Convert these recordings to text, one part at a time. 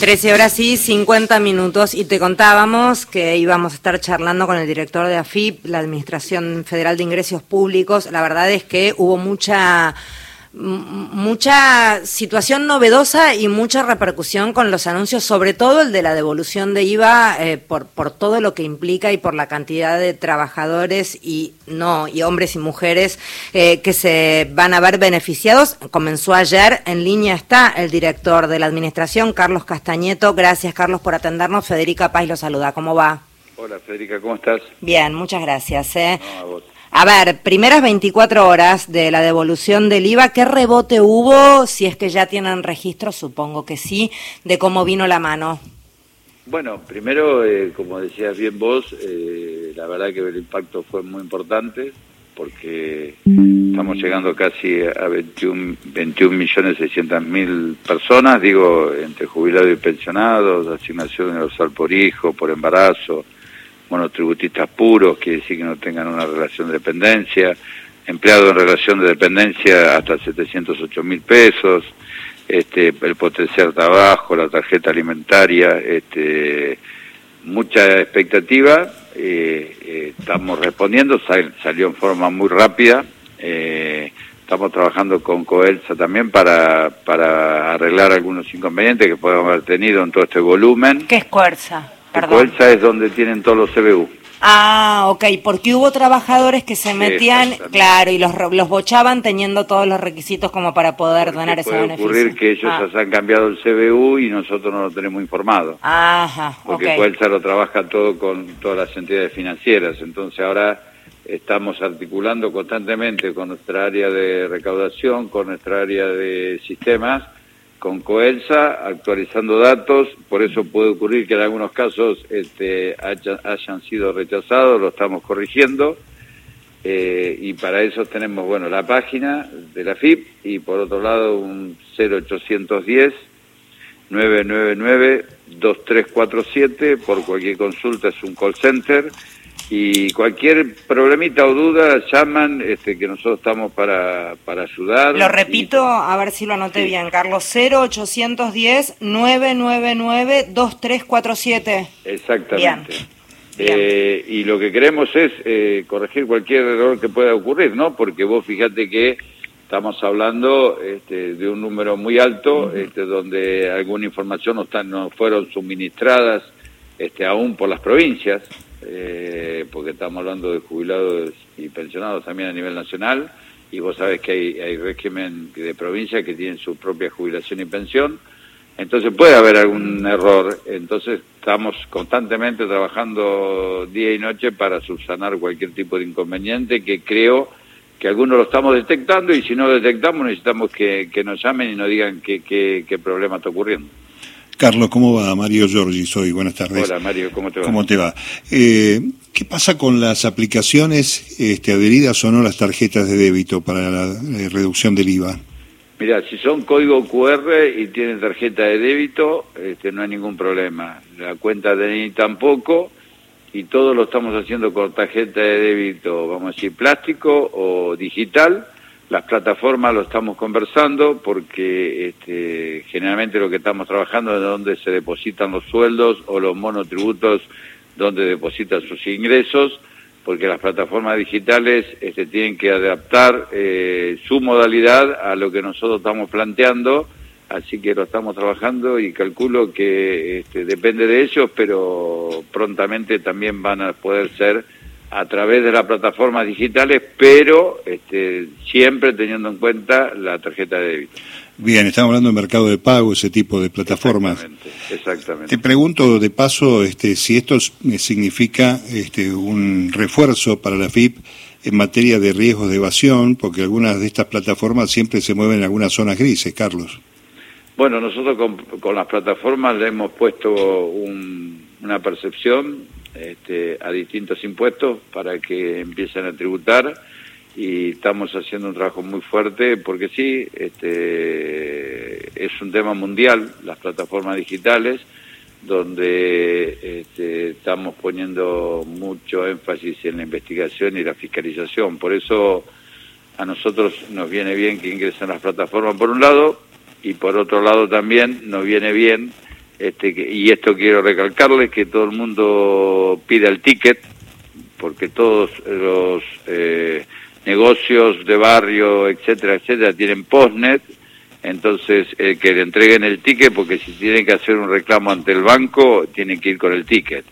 13 horas y 50 minutos y te contábamos que íbamos a estar charlando con el director de AFIP, la Administración Federal de Ingresos Públicos. La verdad es que hubo mucha mucha situación novedosa y mucha repercusión con los anuncios, sobre todo el de la devolución de IVA eh, por, por todo lo que implica y por la cantidad de trabajadores y no y hombres y mujeres eh, que se van a ver beneficiados. Comenzó ayer, en línea está el director de la administración, Carlos Castañeto. Gracias, Carlos, por atendernos. Federica Paz lo saluda. ¿Cómo va? Hola, Federica, ¿cómo estás? Bien, muchas gracias. ¿eh? A ver, primeras 24 horas de la devolución del IVA, ¿qué rebote hubo? Si es que ya tienen registro, supongo que sí, de cómo vino la mano. Bueno, primero, eh, como decías bien vos, eh, la verdad que el impacto fue muy importante porque estamos llegando casi a 21, 21 millones 600 mil personas, digo, entre jubilados y pensionados, asignación universal por hijo, por embarazo, monotributistas puros, quiere decir que no tengan una relación de dependencia, empleados en relación de dependencia hasta 708 mil pesos, este, el potenciar trabajo, la tarjeta alimentaria, este, mucha expectativa, eh, eh, estamos respondiendo, salió en forma muy rápida, eh, estamos trabajando con Coelsa también para, para arreglar algunos inconvenientes que podemos haber tenido en todo este volumen. ¿Qué es Coelsa? Es donde tienen todos los CBU. Ah, ok, porque hubo trabajadores que se metían, claro, y los, los bochaban teniendo todos los requisitos como para poder donar ese puede beneficio. ocurrir que ellos ah. han cambiado el CBU y nosotros no lo tenemos informado. Ajá, Porque Coelsa lo trabaja todo con todas las entidades financieras, entonces ahora estamos articulando constantemente con nuestra área de recaudación, con nuestra área de sistemas, con Coelsa, actualizando datos, por eso puede ocurrir que en algunos casos este, hayan, sido rechazados, lo estamos corrigiendo, eh, y para eso tenemos, bueno, la página de la FIP y por otro lado un 0810 999 2347, por cualquier consulta es un call center, y cualquier problemita o duda llaman este que nosotros estamos para, para ayudar. Lo repito, a ver si lo anoté bien, Carlos, 0810 999 2347. Exactamente. Eh, y lo que queremos es eh, corregir cualquier error que pueda ocurrir, ¿no? Porque vos fíjate que estamos hablando este, de un número muy alto, este, donde alguna información no, están, no fueron suministradas este, aún por las provincias eh, porque estamos hablando de jubilados y pensionados también a nivel nacional, y vos sabés que hay, hay régimen de provincia que tienen su propia jubilación y pensión, entonces puede haber algún error, entonces estamos constantemente trabajando día y noche para subsanar cualquier tipo de inconveniente que creo que algunos lo estamos detectando y si no lo detectamos necesitamos que, nos llamen y nos digan qué, qué, qué problema está ocurriendo. Carlos, ¿cómo va? Mario Giorgi soy, buenas tardes. Hola Mario, ¿cómo te va? ¿Cómo te va? Eh, ¿Qué pasa con las aplicaciones este, adheridas o no las tarjetas de débito para la eh, reducción del IVA? Mira, si son código QR y tienen tarjeta de débito, este, no hay ningún problema. La cuenta de DNI tampoco, y todo lo estamos haciendo con tarjeta de débito, vamos a decir, plástico o digital, las plataformas lo estamos conversando porque este, generalmente lo que estamos trabajando es donde se depositan los sueldos o los monotributos donde depositan sus ingresos, porque las plataformas digitales este, tienen que adaptar eh, su modalidad a lo que nosotros estamos planteando, así que lo estamos trabajando y calculo que este, depende de ellos, pero prontamente también van a poder ser a través de las plataformas digitales, pero este, siempre teniendo en cuenta la tarjeta de débito. Bien, estamos hablando de mercado de pago, ese tipo de plataformas. Exactamente, exactamente. Te pregunto de paso este, si esto significa este, un refuerzo para la FIP en materia de riesgos de evasión, porque algunas de estas plataformas siempre se mueven en algunas zonas grises, Carlos. Bueno, nosotros con, las plataformas le hemos puesto una percepción este, a distintos impuestos para que empiecen a tributar y estamos haciendo un trabajo muy fuerte porque sí, este, es un tema mundial, las plataformas digitales, donde este, estamos poniendo mucho énfasis en la investigación y la fiscalización. Por eso a nosotros nos viene bien que ingresen las plataformas por un lado y por otro lado también nos viene bien este, y esto quiero recalcarles, que todo el mundo pide el ticket, porque todos los eh, negocios de barrio, etcétera, etcétera, tienen postnet, entonces que le entreguen el ticket, porque si tienen que hacer un reclamo ante el banco, tienen que ir con el ticket.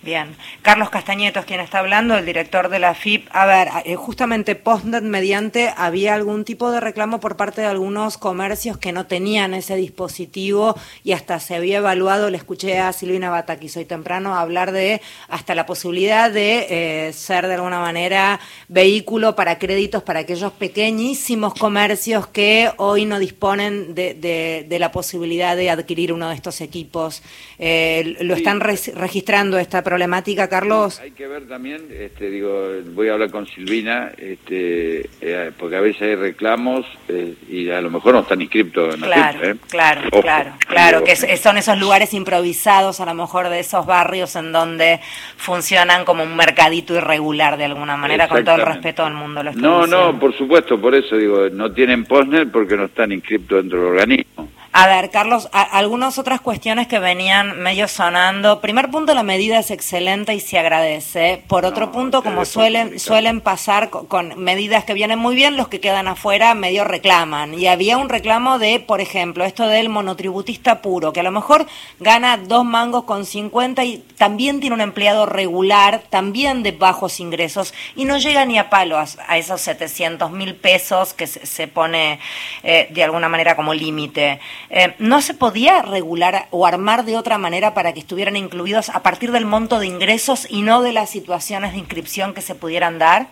Bien. Carlos Castañetos, quien está hablando, el director de la FIP. A ver, eh, justamente Postnet mediante, ¿había algún tipo de reclamo por parte de algunos comercios que no tenían ese dispositivo y hasta se había evaluado, le escuché a Silvina Bataki hoy temprano hablar de hasta la posibilidad de eh, ser de alguna manera vehículo para créditos para aquellos pequeñísimos comercios que hoy no disponen de, la posibilidad de adquirir uno de estos equipos. Eh, ¿Lo están registrando esta problemática, Carlos? Hay que ver también, este, digo, voy a hablar con Silvina, este, eh, porque a veces hay reclamos eh, y a lo mejor no están inscritos en claro, ¿eh? Claro, claro, claro, que son esos lugares improvisados a lo mejor de esos barrios en donde funcionan como un mercadito irregular de alguna manera, con todo el respeto del mundo. Lo no, no, por supuesto, por eso digo, no tienen postner porque no están inscritos dentro del organismo. A ver, Carlos, algunas otras cuestiones que venían medio sonando. Primer punto, la medida es excelente y se agradece. Por otro punto, como suelen suelen pasar con, medidas que vienen muy bien, los que quedan afuera medio reclaman. Y había un reclamo de, por ejemplo, esto del monotributista puro, que a lo mejor gana dos mangos con 50 y también tiene un empleado regular, también de bajos ingresos, y no llega ni a palo a, esos 700 mil pesos que se, pone eh, de alguna manera como límite. Eh, ¿No se podía regular o armar de otra manera para que estuvieran incluidos a partir del monto de ingresos y no de las situaciones de inscripción que se pudieran dar?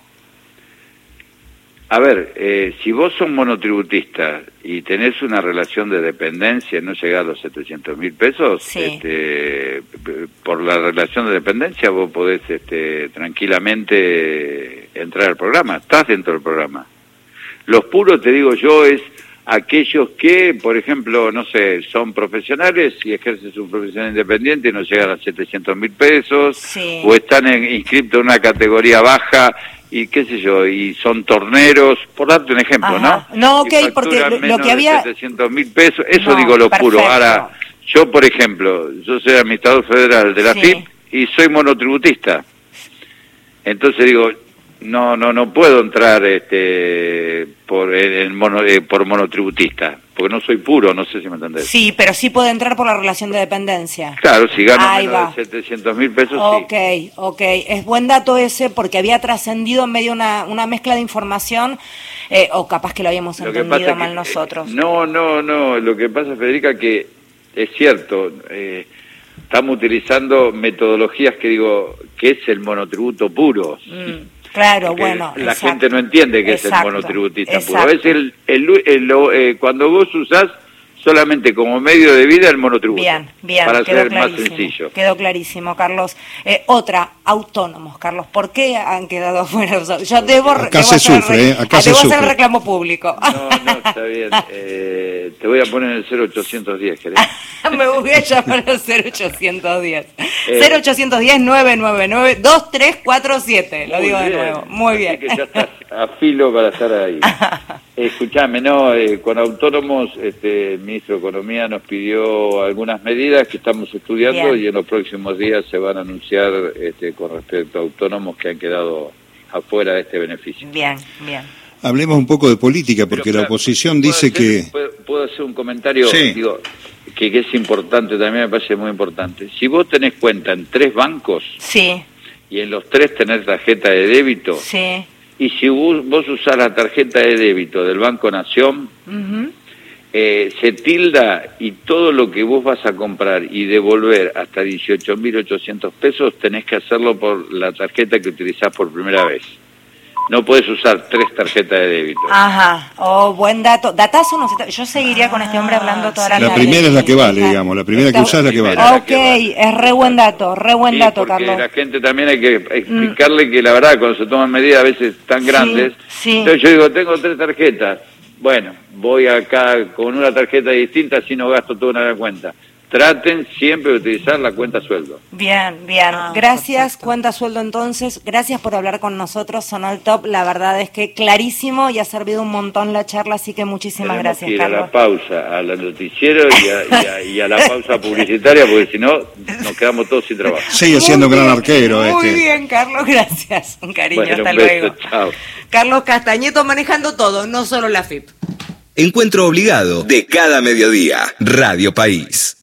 A ver, eh, si vos sos monotributista y tenés una relación de dependencia, no llega a los 700 mil pesos, este, por la relación de dependencia vos podés este, tranquilamente entrar al programa, estás dentro del programa. Los puros, te digo yo, es aquellos que, por ejemplo, no sé, son profesionales y ejercen su profesión independiente y no llegan a 700 mil pesos, o están inscritos en una categoría baja y qué sé yo, y son torneros, por darte un ejemplo, ¿no? No, ok, porque lo que había... 700 mil pesos, eso digo lo puro. Ahora, yo, por ejemplo, yo soy administrador federal de la FIP y soy monotributista. Entonces digo, no no no puedo entrar este por el mono, eh, por monotributista porque no soy puro no sé si me entendés. Sí pero sí puede entrar por la relación de dependencia. Claro si gano menos de 700 mil pesos Ok, sí. ok es buen dato ese porque había trascendido en medio una, una mezcla de información eh, o capaz que lo habíamos entendido mal nosotros. no no no. Lo que pasa Federica que es cierto eh, estamos utilizando metodologías que digo que es el monotributo puro. Mm. Claro, bueno. La gente no entiende que es el monotributista puro. Es el, el, eh, cuando vos usás solamente como medio de vida el monotributo. Bien, bien, para ser más sencillo. Quedó clarísimo, Carlos. Eh, otra, autónomos, Carlos. ¿Por qué han quedado fuera? Yo debo, acá se sufre, ¿eh? acá se debo hacer reclamo público. No, no, está bien. Eh, te voy a poner el 0810, ¿querés? Me voy a llamar al 0810. 0810 999 2347, lo digo de nuevo. Muy bien. que ya estás a filo para estar ahí. Escuchame, no, eh, con autónomos, este, el ministro de Economía nos pidió algunas medidas que estamos estudiando y en los próximos días se van a anunciar este, con respecto a autónomos que han quedado afuera de este beneficio. Bien, bien. Hablemos un poco de política, porque la oposición dice que... ¿puedo, hacer un comentario? Digo, que, que, es importante, también me parece muy importante. Si vos tenés cuenta en tres bancos sí. y en los tres tenés tarjeta de débito, sí. y si vos, vos usás la tarjeta de débito del Banco Nación, eh, se tilda y todo lo que vos vas a comprar y devolver hasta 18.800 pesos tenés que hacerlo por la tarjeta que utilizás por primera vez no puedes usar tres tarjetas de débito. Ajá, oh, buen dato. Datazo no Yo seguiría con este hombre hablando toda la La primera es la que vale, digamos, la primera que usás es la que vale. Ok, es re buen dato, re buen dato, porque Carlos. la gente también hay que explicarle que la verdad, cuando se toman medidas a veces tan grandes, entonces yo digo, tengo tres tarjetas, bueno, voy acá con una tarjeta distinta, si no gasto toda una cuenta traten siempre de utilizar la cuenta sueldo. Bien, bien. Ah, gracias, cuenta sueldo entonces. Gracias por hablar con nosotros, sonó el top. La verdad es que clarísimo y ha servido un montón la charla, así que muchísimas Tenemos gracias, que ir a Carlos. la pausa, al noticiero y a, y a- y a la pausa publicitaria, porque si no, nos quedamos todos sin trabajo. Sigue siendo un Muy gran bien, arquero Muy este. bien, Carlos, gracias. Un cariño, Bueno, hasta un beso, luego. chao. Carlos Castañeto manejando todo, no solo la FIP. Encuentro obligado de cada mediodía. Radio País.